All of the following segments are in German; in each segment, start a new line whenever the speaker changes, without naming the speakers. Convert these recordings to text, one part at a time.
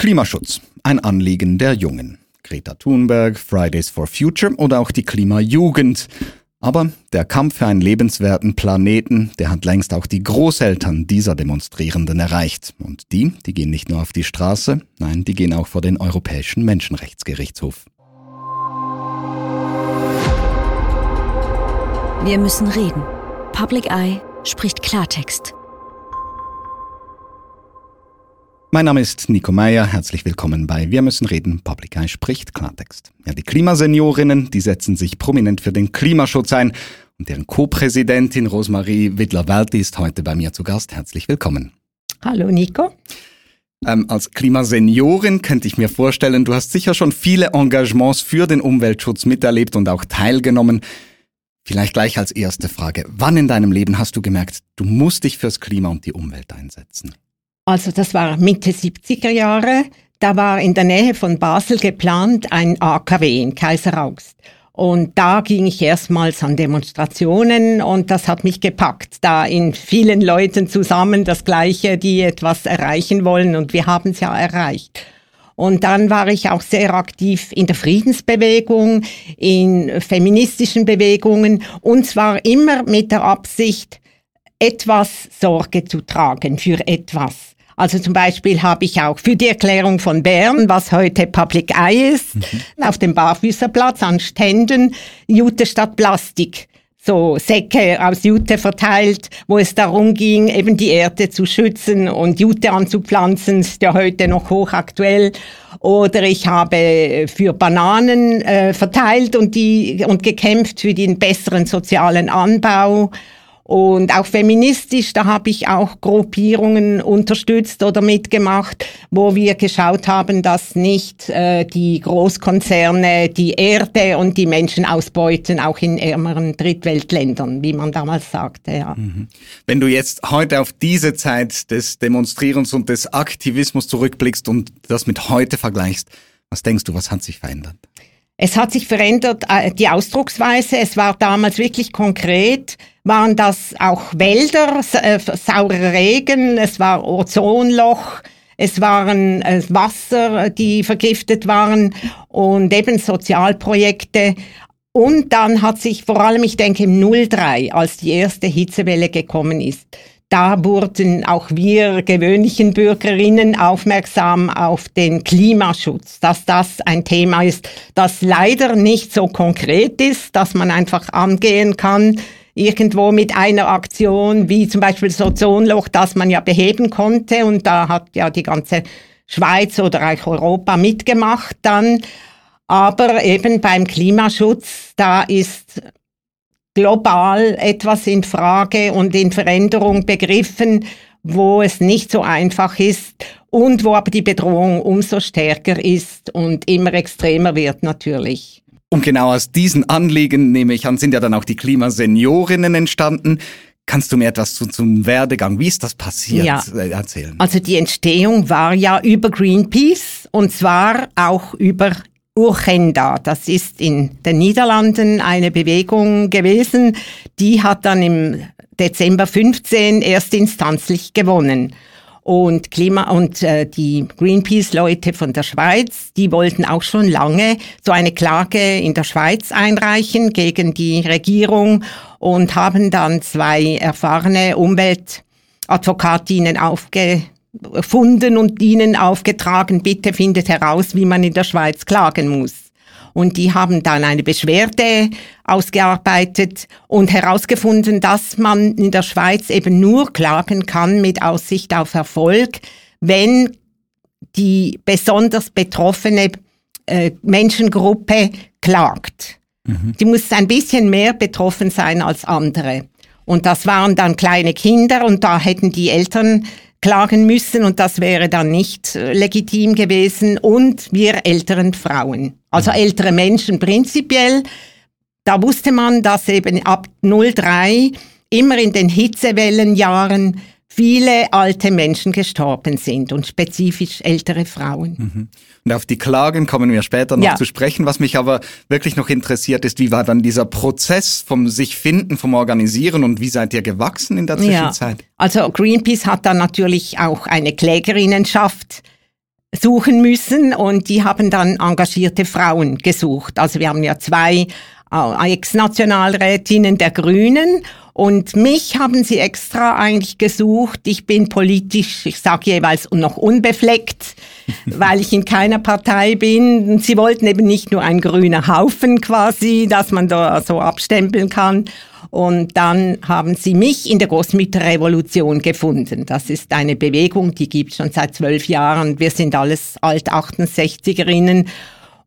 Klimaschutz, ein Anliegen der Jungen. Greta Thunberg, Fridays for Future oder auch die Klimajugend. Aber der Kampf für einen lebenswerten Planeten, der hat längst auch die Großeltern dieser Demonstrierenden erreicht. Und die, die gehen nicht nur auf die Straße, nein, die gehen auch vor den Europäischen Menschenrechtsgerichtshof.
Wir müssen reden. Public Eye spricht Klartext.
Mein Name ist Nico Meyer. Herzlich willkommen bei Wir müssen reden. Public Eye spricht Klartext. Ja, die Klimaseniorinnen, die setzen sich prominent für den Klimaschutz ein. Und deren Co-Präsidentin Rosmarie Wittler-Walti ist heute bei mir zu Gast. Herzlich willkommen.
Hallo Nico.
Ähm, als Klimaseniorin könnte ich mir vorstellen, du hast sicher schon viele Engagements für den Umweltschutz miterlebt und auch teilgenommen. Vielleicht gleich als erste Frage. Wann in deinem Leben hast du gemerkt, du musst dich fürs Klima und die Umwelt einsetzen?
Also das war Mitte 70er Jahre. Da war in der Nähe von Basel geplant ein AKW in Kaiseraugst. Und da ging ich erstmals an Demonstrationen und das hat mich gepackt. Da in vielen Leuten zusammen das Gleiche, die etwas erreichen wollen und wir haben es ja erreicht. Und dann war ich auch sehr aktiv in der Friedensbewegung, in feministischen Bewegungen und zwar immer mit der Absicht, etwas Sorge zu tragen für etwas. Also zum Beispiel habe ich auch für die Erklärung von Bern, was heute Public Eye ist, mhm. auf dem Barfüßerplatz an Ständen Jute statt Plastik so Säcke aus Jute verteilt, wo es darum ging, eben die Erde zu schützen und Jute anzupflanzen, ist ja heute noch hochaktuell. Oder ich habe für Bananen äh, verteilt und die und gekämpft für den besseren sozialen Anbau und auch feministisch, da habe ich auch Gruppierungen unterstützt oder mitgemacht, wo wir geschaut haben, dass nicht äh, die Großkonzerne die Erde und die Menschen ausbeuten, auch in ärmeren Drittweltländern, wie man damals sagte. Ja. Mhm.
Wenn du jetzt heute auf diese Zeit des Demonstrierens und des Aktivismus zurückblickst und das mit heute vergleichst, was denkst du, was hat sich verändert?
Es hat sich verändert, äh, die Ausdrucksweise. Es war damals wirklich konkret. Waren das auch Wälder, äh, saurer Regen, es war Ozonloch, es waren äh, Wasser, die vergiftet waren und eben Sozialprojekte. Und dann hat sich vor allem, ich denke im 03, als die erste Hitzewelle gekommen ist, da wurden auch wir gewöhnlichen Bürgerinnen aufmerksam auf den Klimaschutz, dass das ein Thema ist, das leider nicht so konkret ist, dass man einfach angehen kann, irgendwo mit einer Aktion, wie zum Beispiel das Ozonloch, das man ja beheben konnte. Und da hat ja die ganze Schweiz oder auch Europa mitgemacht dann. Aber eben beim Klimaschutz, da ist global etwas in Frage und in Veränderung begriffen, wo es nicht so einfach ist und wo aber die Bedrohung umso stärker ist und immer extremer wird natürlich.
Und genau aus diesen Anliegen, nehme ich an, sind ja dann auch die Klimaseniorinnen entstanden. Kannst du mir etwas zu, zum Werdegang, wie ist das passiert, ja. Äh, erzählen?
Also die Entstehung war ja über Greenpeace und zwar auch über Urgenda. Das ist in den Niederlanden eine Bewegung gewesen, die hat dann im Dezember 15 erstinstanzlich gewonnen. Und Klima und äh, die Greenpeace-Leute von der Schweiz, die wollten auch schon lange so eine Klage in der Schweiz einreichen gegen die Regierung und haben dann zwei erfahrene Umweltadvokatinnen aufge gefunden und ihnen aufgetragen, bitte findet heraus, wie man in der Schweiz klagen muss. Und die haben dann eine Beschwerde ausgearbeitet und herausgefunden, dass man in der Schweiz eben nur klagen kann mit Aussicht auf Erfolg, wenn die besonders betroffene äh, Menschengruppe klagt. Mhm. Die muss ein bisschen mehr betroffen sein als andere. Und das waren dann kleine Kinder und da hätten die Eltern klagen müssen und das wäre dann nicht äh, legitim gewesen und wir älteren Frauen, also mhm. ältere Menschen prinzipiell. Da wusste man, dass eben ab 03 immer in den Hitzewellenjahren viele alte Menschen gestorben sind und spezifisch ältere Frauen.
Mhm. Und auf die Klagen kommen wir später noch ja. zu sprechen. Was mich aber wirklich noch interessiert ist, wie war dann dieser Prozess vom sich finden, vom Organisieren und wie seid ihr gewachsen in der Zwischenzeit? Ja.
Also Greenpeace hat dann natürlich auch eine Klägerinnenschaft suchen müssen und die haben dann engagierte Frauen gesucht. Also wir haben ja zwei Ex-Nationalrätinnen der Grünen und mich haben sie extra eigentlich gesucht. Ich bin politisch, ich sage jeweils noch unbefleckt, weil ich in keiner Partei bin. Sie wollten eben nicht nur ein grüner Haufen quasi, dass man da so abstempeln kann. Und dann haben sie mich in der Großmütterrevolution gefunden. Das ist eine Bewegung, die gibt schon seit zwölf Jahren. Wir sind alles Alt-68erinnen.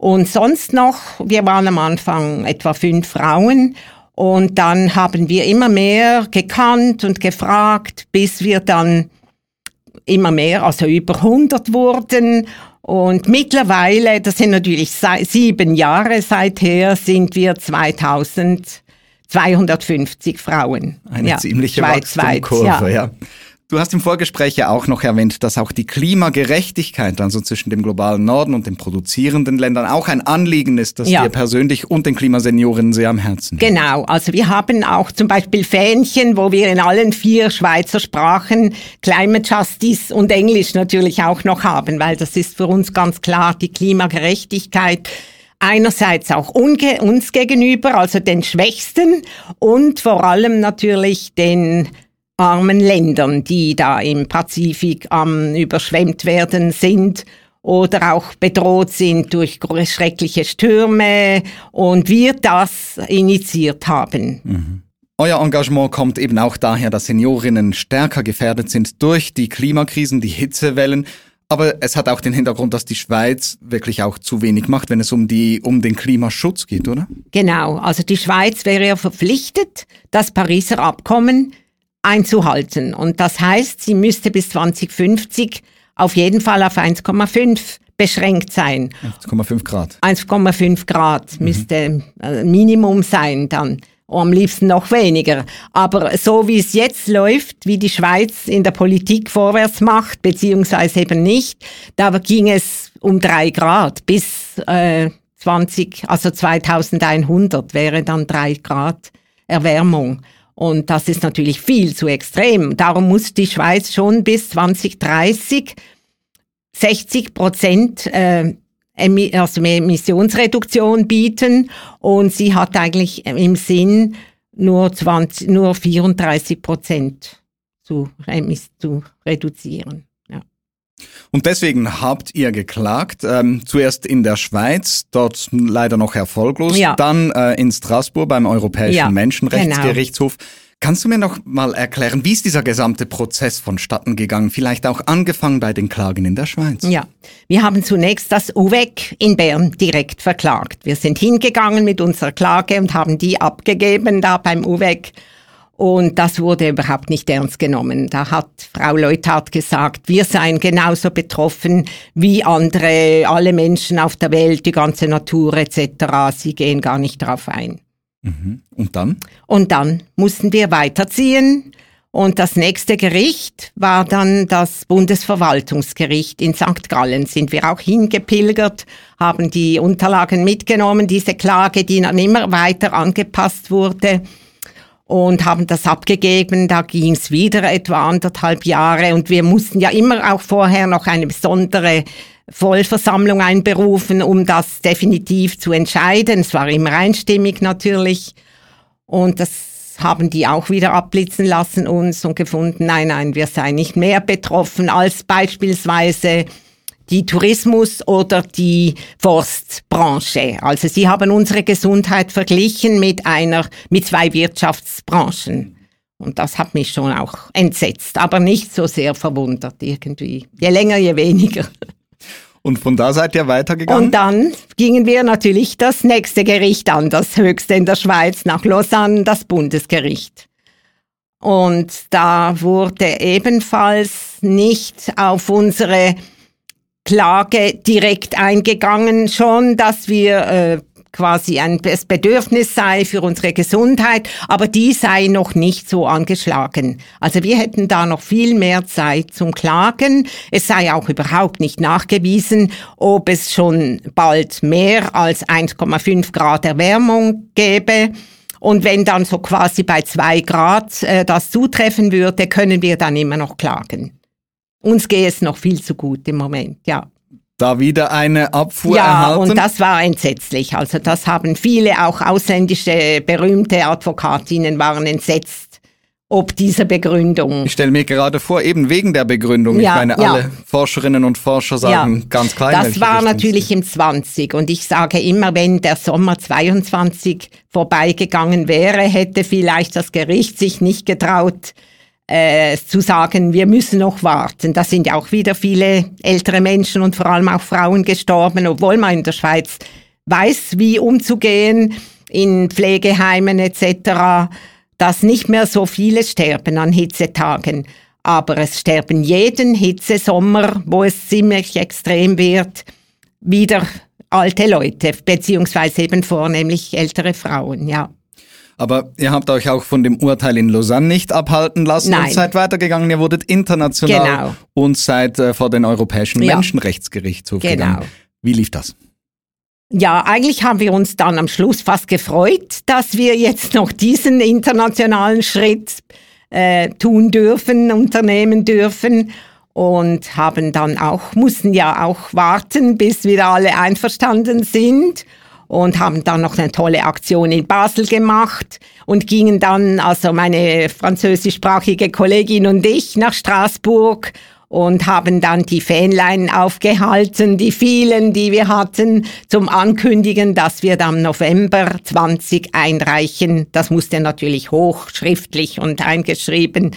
Und sonst noch, wir waren am Anfang etwa fünf Frauen. Und dann haben wir immer mehr gekannt und gefragt, bis wir dann immer mehr, also über 100 wurden. Und mittlerweile, das sind natürlich sieben Jahre seither, sind wir 2000 250 Frauen.
Eine ja, ziemliche Wachstumskurve, ja. ja. Du hast im Vorgespräch ja auch noch erwähnt, dass auch die Klimagerechtigkeit, also zwischen dem globalen Norden und den produzierenden Ländern, auch ein Anliegen ist, das ja. dir persönlich und den Klimaseniorinnen sehr am Herzen
liegt. Genau, also wir haben auch zum Beispiel Fähnchen, wo wir in allen vier Schweizer Sprachen Climate Justice und Englisch natürlich auch noch haben, weil das ist für uns ganz klar die Klimagerechtigkeit einerseits auch uns gegenüber, also den Schwächsten und vor allem natürlich den armen Ländern, die da im Pazifik am überschwemmt werden sind oder auch bedroht sind durch schreckliche Stürme und wir das initiiert haben.
Mhm. Euer Engagement kommt eben auch daher, dass Seniorinnen stärker gefährdet sind durch die Klimakrisen, die Hitzewellen. Aber es hat auch den Hintergrund, dass die Schweiz wirklich auch zu wenig macht, wenn es um, die, um den Klimaschutz geht, oder?
Genau, also die Schweiz wäre ja verpflichtet, das Pariser Abkommen einzuhalten. Und das heißt, sie müsste bis 2050 auf jeden Fall auf 1,5 beschränkt sein.
1,5 Grad.
1,5 Grad mhm. müsste äh, Minimum sein dann am liebsten noch weniger. Aber so wie es jetzt läuft, wie die Schweiz in der Politik vorwärts macht, beziehungsweise eben nicht, da ging es um drei Grad bis äh, 20, also 2100 wäre dann drei Grad Erwärmung. Und das ist natürlich viel zu extrem. Darum muss die Schweiz schon bis 2030 60 Prozent äh, also Emissionsreduktion bieten und sie hat eigentlich im Sinn, nur, 20, nur 34 Prozent zu, zu reduzieren.
Und deswegen habt ihr geklagt, ähm, zuerst in der Schweiz, dort leider noch erfolglos, ja. dann äh, in Straßburg beim Europäischen ja, Menschenrechtsgerichtshof. Genau. Kannst du mir noch mal erklären, wie ist dieser gesamte Prozess vonstatten gegangen? Vielleicht auch angefangen bei den Klagen in der Schweiz?
Ja, wir haben zunächst das UWEC in Bern direkt verklagt. Wir sind hingegangen mit unserer Klage und haben die abgegeben da beim UWEC. Und das wurde überhaupt nicht ernst genommen. Da hat Frau Leuthardt gesagt, wir seien genauso betroffen wie andere, alle Menschen auf der Welt, die ganze Natur etc. Sie gehen gar nicht darauf ein.
Mhm. Und dann?
Und dann mussten wir weiterziehen. Und das nächste Gericht war dann das Bundesverwaltungsgericht in St. Gallen. Sind wir auch hingepilgert, haben die Unterlagen mitgenommen, diese Klage, die dann immer weiter angepasst wurde und haben das abgegeben. Da ging es wieder etwa anderthalb Jahre und wir mussten ja immer auch vorher noch eine besondere Vollversammlung einberufen, um das definitiv zu entscheiden. Es war immer einstimmig natürlich. Und das haben die auch wieder abblitzen lassen uns und gefunden, nein, nein, wir seien nicht mehr betroffen als beispielsweise die Tourismus- oder die Forstbranche. Also sie haben unsere Gesundheit verglichen mit einer, mit zwei Wirtschaftsbranchen. Und das hat mich schon auch entsetzt, aber nicht so sehr verwundert irgendwie. Je länger, je weniger.
Und von da seid ihr weitergegangen?
Und dann gingen wir natürlich das nächste Gericht an, das höchste in der Schweiz, nach Lausanne, das Bundesgericht. Und da wurde ebenfalls nicht auf unsere Klage direkt eingegangen, schon, dass wir äh, quasi ein Bedürfnis sei für unsere Gesundheit, aber die sei noch nicht so angeschlagen. Also wir hätten da noch viel mehr Zeit zum Klagen. Es sei auch überhaupt nicht nachgewiesen, ob es schon bald mehr als 1,5 Grad Erwärmung gäbe. Und wenn dann so quasi bei zwei Grad äh, das zutreffen würde, können wir dann immer noch klagen. Uns gehe es noch viel zu gut im Moment, ja.
da wieder eine Abfuhr
ja,
erhalten.
und das war entsetzlich. Also das haben viele, auch ausländische berühmte Advokatinnen waren entsetzt ob dieser Begründung.
Ich stelle mir gerade vor, eben wegen der Begründung. Ja, ich meine, ja. alle Forscherinnen und Forscher sagen ja, ganz klar.
Das war natürlich im 20 und ich sage immer, wenn der Sommer 22 vorbeigegangen wäre, hätte vielleicht das Gericht sich nicht getraut, äh, zu sagen, wir müssen noch warten. Da sind ja auch wieder viele ältere Menschen und vor allem auch Frauen gestorben, obwohl man in der Schweiz weiß, wie umzugehen in Pflegeheimen etc dass nicht mehr so viele sterben an Hitzetagen. Aber es sterben jeden Hitzesommer, wo es ziemlich extrem wird, wieder alte Leute, beziehungsweise eben vornehmlich ältere Frauen, ja.
Aber ihr habt euch auch von dem Urteil in Lausanne nicht abhalten lassen
Nein.
und seid weitergegangen. Ihr wurdet international genau. und seid äh, vor den Europäischen ja. Menschenrechtsgerichtshof genau. gegangen. Wie lief das?
Ja, eigentlich haben wir uns dann am Schluss fast gefreut, dass wir jetzt noch diesen internationalen Schritt äh, tun dürfen, unternehmen dürfen und haben dann auch, mussten ja auch warten, bis wir alle einverstanden sind und haben dann noch eine tolle Aktion in Basel gemacht und gingen dann, also meine französischsprachige Kollegin und ich, nach Straßburg und haben dann die Fähnlein aufgehalten, die vielen, die wir hatten, zum Ankündigen, dass wir dann November 20 einreichen. Das musste natürlich hochschriftlich und eingeschrieben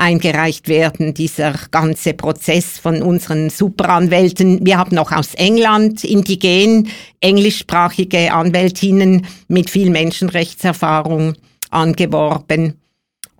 eingereicht werden, dieser ganze Prozess von unseren Superanwälten. Wir haben noch aus England indigen, englischsprachige Anwältinnen mit viel Menschenrechtserfahrung angeworben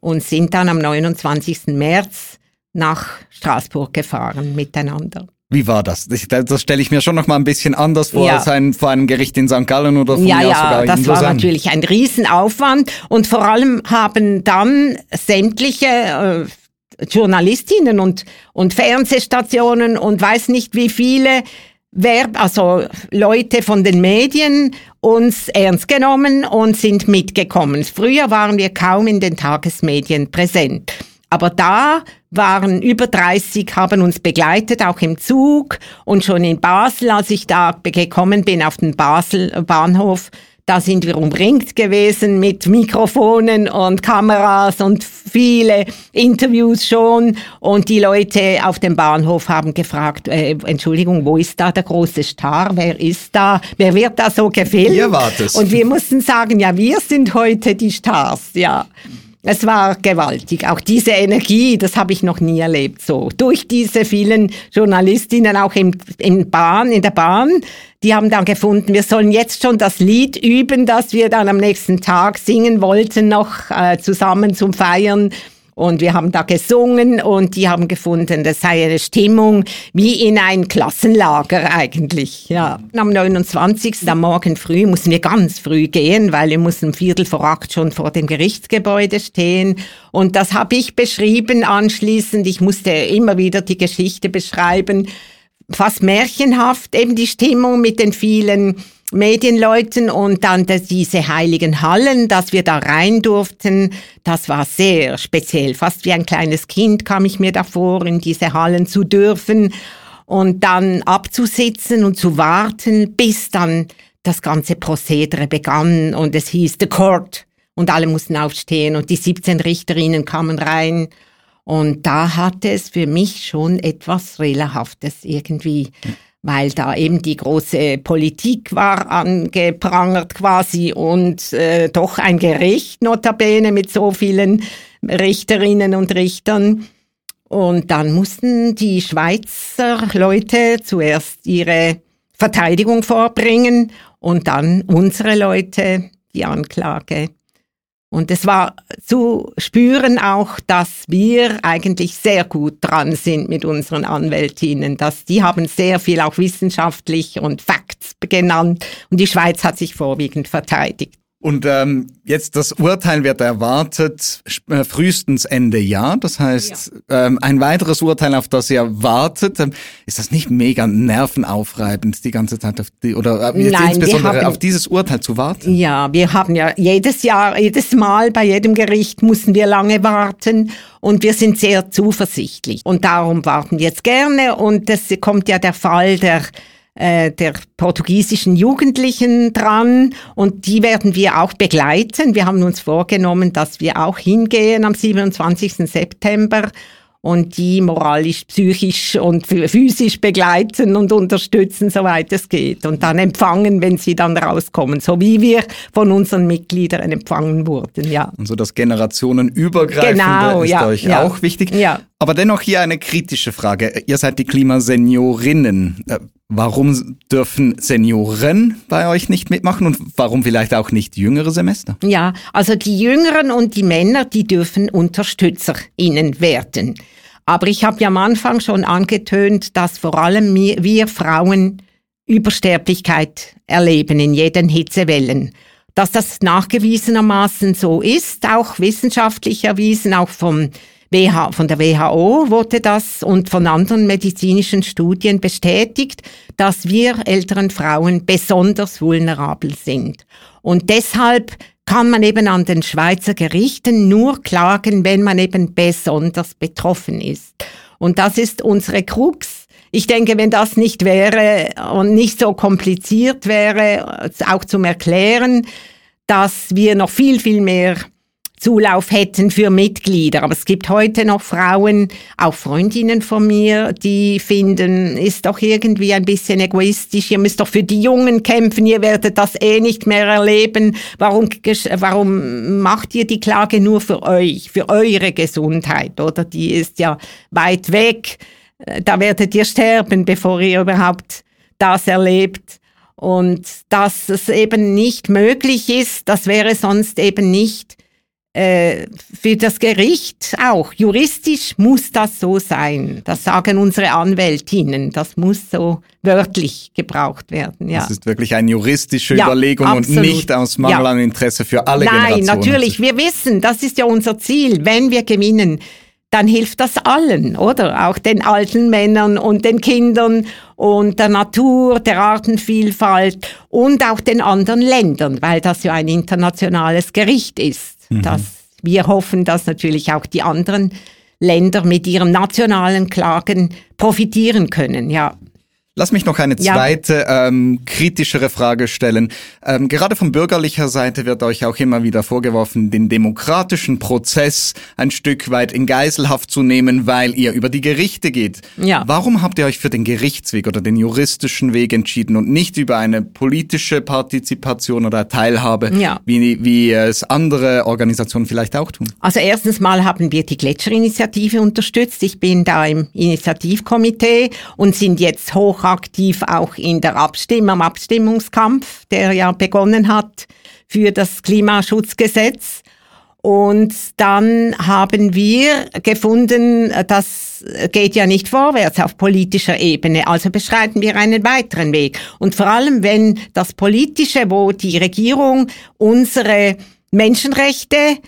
und sind dann am 29. März nach Straßburg gefahren miteinander.
Wie war das? Das, das stelle ich mir schon noch mal ein bisschen anders vor ja. als ein, vor einem Gericht in St. Gallen oder von
ja, ja, sogar das war natürlich ein Riesenaufwand und vor allem haben dann sämtliche äh, Journalistinnen und, und Fernsehstationen und weiß nicht wie viele Verb, also Leute von den Medien uns ernst genommen und sind mitgekommen. Früher waren wir kaum in den Tagesmedien präsent. Aber da waren über 30, haben uns begleitet, auch im Zug und schon in Basel, als ich da gekommen bin auf den Basel Bahnhof, da sind wir umringt gewesen mit Mikrofonen und Kameras und viele Interviews schon. Und die Leute auf dem Bahnhof haben gefragt, äh, Entschuldigung, wo ist da der große Star? Wer ist da? Wer wird da so gefilmt?
Ihr wart es.
Und wir mussten sagen, ja, wir sind heute die Stars, ja. Es war gewaltig. Auch diese Energie, das habe ich noch nie erlebt. So durch diese vielen Journalistinnen auch im, im Bahn, in der Bahn, die haben dann gefunden, wir sollen jetzt schon das Lied üben, das wir dann am nächsten Tag singen wollten, noch äh, zusammen zum Feiern. Und wir haben da gesungen und die haben gefunden, das sei eine Stimmung wie in ein Klassenlager eigentlich. Ja. Am 29. am Morgen früh mussten wir ganz früh gehen, weil wir mussten um Viertel vor acht schon vor dem Gerichtsgebäude stehen. Und das habe ich beschrieben anschließend. Ich musste immer wieder die Geschichte beschreiben. Fast märchenhaft, eben die Stimmung mit den vielen Medienleuten und dann diese heiligen Hallen, dass wir da rein durften, das war sehr speziell. Fast wie ein kleines Kind kam ich mir davor, in diese Hallen zu dürfen und dann abzusitzen und zu warten, bis dann das ganze Prozedere begann und es hieß The Court. Und alle mussten aufstehen und die 17 Richterinnen kamen rein. Und da hatte es für mich schon etwas Thriller-haftes irgendwie weil da eben die große Politik war angeprangert quasi und äh, doch ein Gericht notabene mit so vielen Richterinnen und Richtern. Und dann mussten die Schweizer Leute zuerst ihre Verteidigung vorbringen und dann unsere Leute die Anklage. Und es war zu spüren auch, dass wir eigentlich sehr gut dran sind mit unseren Anwältinnen, dass die haben sehr viel auch wissenschaftlich und Facts genannt und die Schweiz hat sich vorwiegend verteidigt.
Und ähm, jetzt das Urteil wird erwartet äh, frühestens Ende Jahr. Das heißt, ja. ähm, ein weiteres Urteil, auf das ihr wartet. Ähm, ist das nicht mega nervenaufreibend, die ganze Zeit auf die, oder äh, Nein, insbesondere haben, auf dieses Urteil zu warten?
Ja, wir haben ja jedes Jahr, jedes Mal bei jedem Gericht mussten wir lange warten und wir sind sehr zuversichtlich. Und darum warten wir jetzt gerne. Und es kommt ja der Fall der äh, der portugiesischen Jugendlichen dran und die werden wir auch begleiten. Wir haben uns vorgenommen, dass wir auch hingehen am 27. September und die moralisch, psychisch und physisch begleiten und unterstützen, soweit es geht. Und dann empfangen, wenn sie dann rauskommen, so wie wir von unseren Mitgliedern empfangen wurden, ja.
Und so das Generationenübergreifende genau, ist ja, euch ja. auch wichtig. Ja. Aber dennoch hier eine kritische Frage. Ihr seid die Klimaseniorinnen. Äh, warum dürfen Senioren bei euch nicht mitmachen und warum vielleicht auch nicht jüngere Semester?
Ja, also die Jüngeren und die Männer, die dürfen UnterstützerInnen werden. Aber ich habe ja am Anfang schon angetönt, dass vor allem wir, Frauen Übersterblichkeit erleben in jeden Hitzewellen. Dass das nachgewiesenermaßen so ist, auch wissenschaftlich erwiesen, auch vom WH, von der WHO wurde das und von anderen medizinischen Studien bestätigt, dass wir älteren Frauen besonders vulnerabel sind. Und deshalb kann man eben an den Schweizer Gerichten nur klagen, wenn man eben besonders betroffen ist. Und das ist unsere Krux. Ich denke, wenn das nicht wäre und nicht so kompliziert wäre, auch zum Erklären, dass wir noch viel, viel mehr Zulauf hätten für Mitglieder. Aber es gibt heute noch Frauen, auch Freundinnen von mir, die finden, ist doch irgendwie ein bisschen egoistisch. Ihr müsst doch für die Jungen kämpfen. Ihr werdet das eh nicht mehr erleben. Warum, warum macht ihr die Klage nur für euch, für eure Gesundheit? Oder die ist ja weit weg. Da werdet ihr sterben, bevor ihr überhaupt das erlebt. Und dass es eben nicht möglich ist, das wäre sonst eben nicht äh, für das Gericht auch. Juristisch muss das so sein. Das sagen unsere Anwältinnen. Das muss so wörtlich gebraucht werden. Ja.
Das ist wirklich eine juristische ja, Überlegung absolut. und nicht aus Mangel ja. an Interesse für alle Nein, Generationen.
Nein, natürlich. Wir wissen, das ist ja unser Ziel. Wenn wir gewinnen, dann hilft das allen, oder? Auch den alten Männern und den Kindern und der Natur, der Artenvielfalt und auch den anderen Ländern, weil das ja ein internationales Gericht ist. Mhm. Dass wir hoffen, dass natürlich auch die anderen Länder mit ihren nationalen Klagen profitieren können, ja.
Lass mich noch eine zweite ja. ähm, kritischere Frage stellen. Ähm, gerade von bürgerlicher Seite wird euch auch immer wieder vorgeworfen, den demokratischen Prozess ein Stück weit in Geiselhaft zu nehmen, weil ihr über die Gerichte geht. Ja. Warum habt ihr euch für den Gerichtsweg oder den juristischen Weg entschieden und nicht über eine politische Partizipation oder Teilhabe, ja. wie, wie es andere Organisationen vielleicht auch tun?
Also erstens mal haben wir die Gletscherinitiative unterstützt. Ich bin da im Initiativkomitee und sind jetzt hoch aktiv auch in der Abstimmung, am Abstimmungskampf, der ja begonnen hat für das Klimaschutzgesetz. Und dann haben wir gefunden, das geht ja nicht vorwärts auf politischer Ebene, also beschreiten wir einen weiteren Weg. Und vor allem, wenn das Politische, wo die Regierung unsere Menschenrechte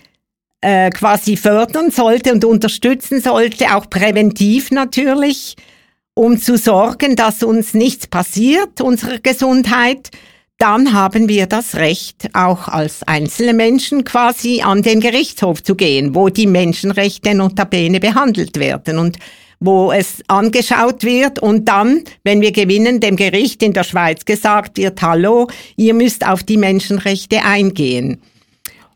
äh, quasi fördern sollte und unterstützen sollte, auch präventiv natürlich, um zu sorgen, dass uns nichts passiert, unserer Gesundheit, dann haben wir das Recht, auch als einzelne Menschen quasi an den Gerichtshof zu gehen, wo die Menschenrechte notabene behandelt werden und wo es angeschaut wird und dann, wenn wir gewinnen, dem Gericht in der Schweiz gesagt wird, hallo, ihr müsst auf die Menschenrechte eingehen.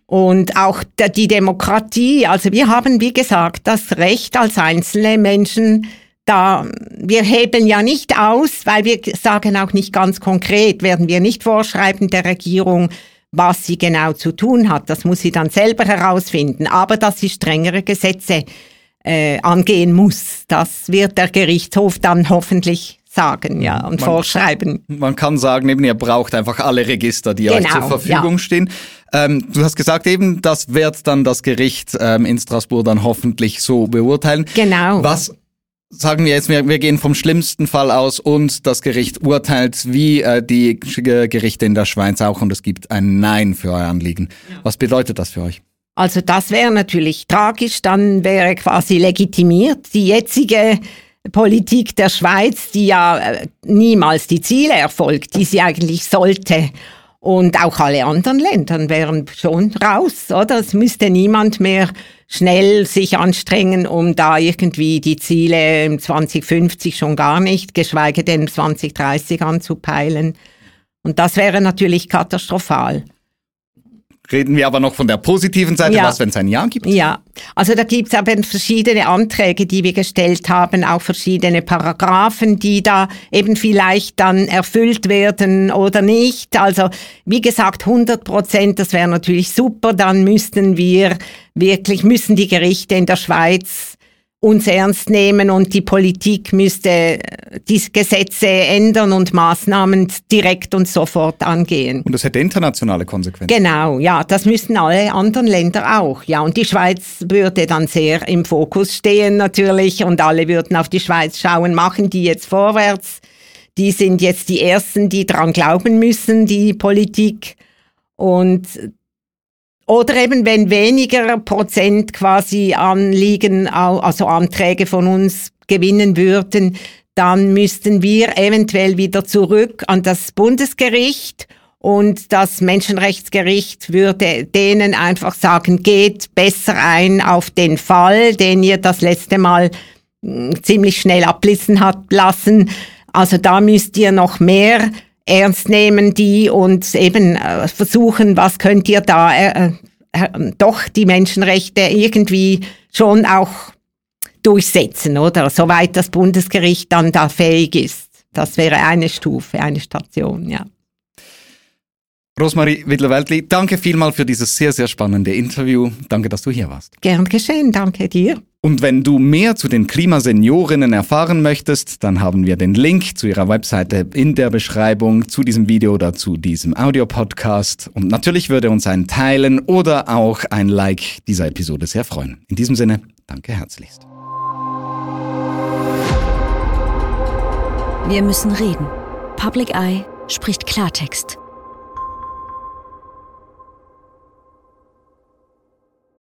Und auch die Demokratie, also wir haben, wie gesagt, das Recht als einzelne Menschen, da wir hebeln ja nicht aus, weil wir sagen auch nicht ganz konkret, werden wir nicht vorschreiben der Regierung, was sie genau zu tun hat. Das muss sie dann selber herausfinden. Aber dass sie strengere Gesetze äh, angehen muss, das wird der Gerichtshof dann hoffentlich sagen, ja, und man, vorschreiben.
Man kann sagen, eben, ihr braucht einfach alle Register, die genau, euch zur Verfügung ja. stehen. Ähm, du hast gesagt eben, das wird dann das Gericht ähm, in Straßburg dann hoffentlich so beurteilen.
Genau.
Was sagen wir jetzt, wir, wir gehen vom schlimmsten Fall aus und das Gericht urteilt wie äh, die Gerichte in der Schweiz auch und es gibt ein Nein für euer Anliegen. Ja. Was bedeutet das für euch?
Also das wäre natürlich tragisch, dann wäre quasi legitimiert die jetzige Politik der Schweiz, die ja äh, niemals die Ziele erfolgt, die sie eigentlich sollte. Und auch alle anderen Länder wären schon raus, oder? Es müsste niemand mehr schnell sich anstrengen, um da irgendwie die Ziele 2050 schon gar nicht, geschweige denn 2030 anzupeilen. Und das wäre natürlich katastrophal.
Reden wir aber noch von der positiven Seite, ja. was, wenn es ein Ja gibt?
Ja, also da gibt es aber verschiedene Anträge, die wir gestellt haben, auch verschiedene Paragraphen, die da eben vielleicht dann erfüllt werden oder nicht. Also wie gesagt, 100 Prozent, das wäre natürlich super. Dann müssten wir wirklich, müssen die Gerichte in der Schweiz uns ernst nehmen und die Politik müsste äh, die Gesetze ändern und Maßnahmen direkt und sofort angehen.
Und das hätte internationale Konsequenzen.
Genau, ja, das müssten alle anderen Länder auch. Ja, und die Schweiz würde dann sehr im Fokus stehen natürlich und alle würden auf die Schweiz schauen, machen die jetzt vorwärts. Die sind jetzt die Ersten, die dran glauben müssen, die Politik. Und oder eben, wenn weniger Prozent quasi Anliegen, also Anträge von uns gewinnen würden, dann müssten wir eventuell wieder zurück an das Bundesgericht und das Menschenrechtsgericht würde denen einfach sagen, geht besser ein auf den Fall, den ihr das letzte Mal hm, ziemlich schnell ablissen hat lassen. Also da müsst ihr noch mehr ernst nehmen die und eben äh, versuchen, was könnt ihr da äh, äh, doch die Menschenrechte irgendwie schon auch durchsetzen, oder? Soweit das Bundesgericht dann da fähig ist. Das wäre eine Stufe, eine Station, ja.
Rosmarie Wittler-Weltli, danke vielmal für dieses sehr, sehr spannende Interview. Danke, dass du hier warst.
Gern geschehen, danke dir.
Und wenn du mehr zu den Klimaseniorinnen erfahren möchtest, dann haben wir den Link zu ihrer Webseite in der Beschreibung zu diesem Video oder zu diesem Audiopodcast. Und natürlich würde uns ein Teilen oder auch ein Like dieser Episode sehr freuen. In diesem Sinne, danke herzlichst.
Wir müssen reden. Public Eye spricht Klartext.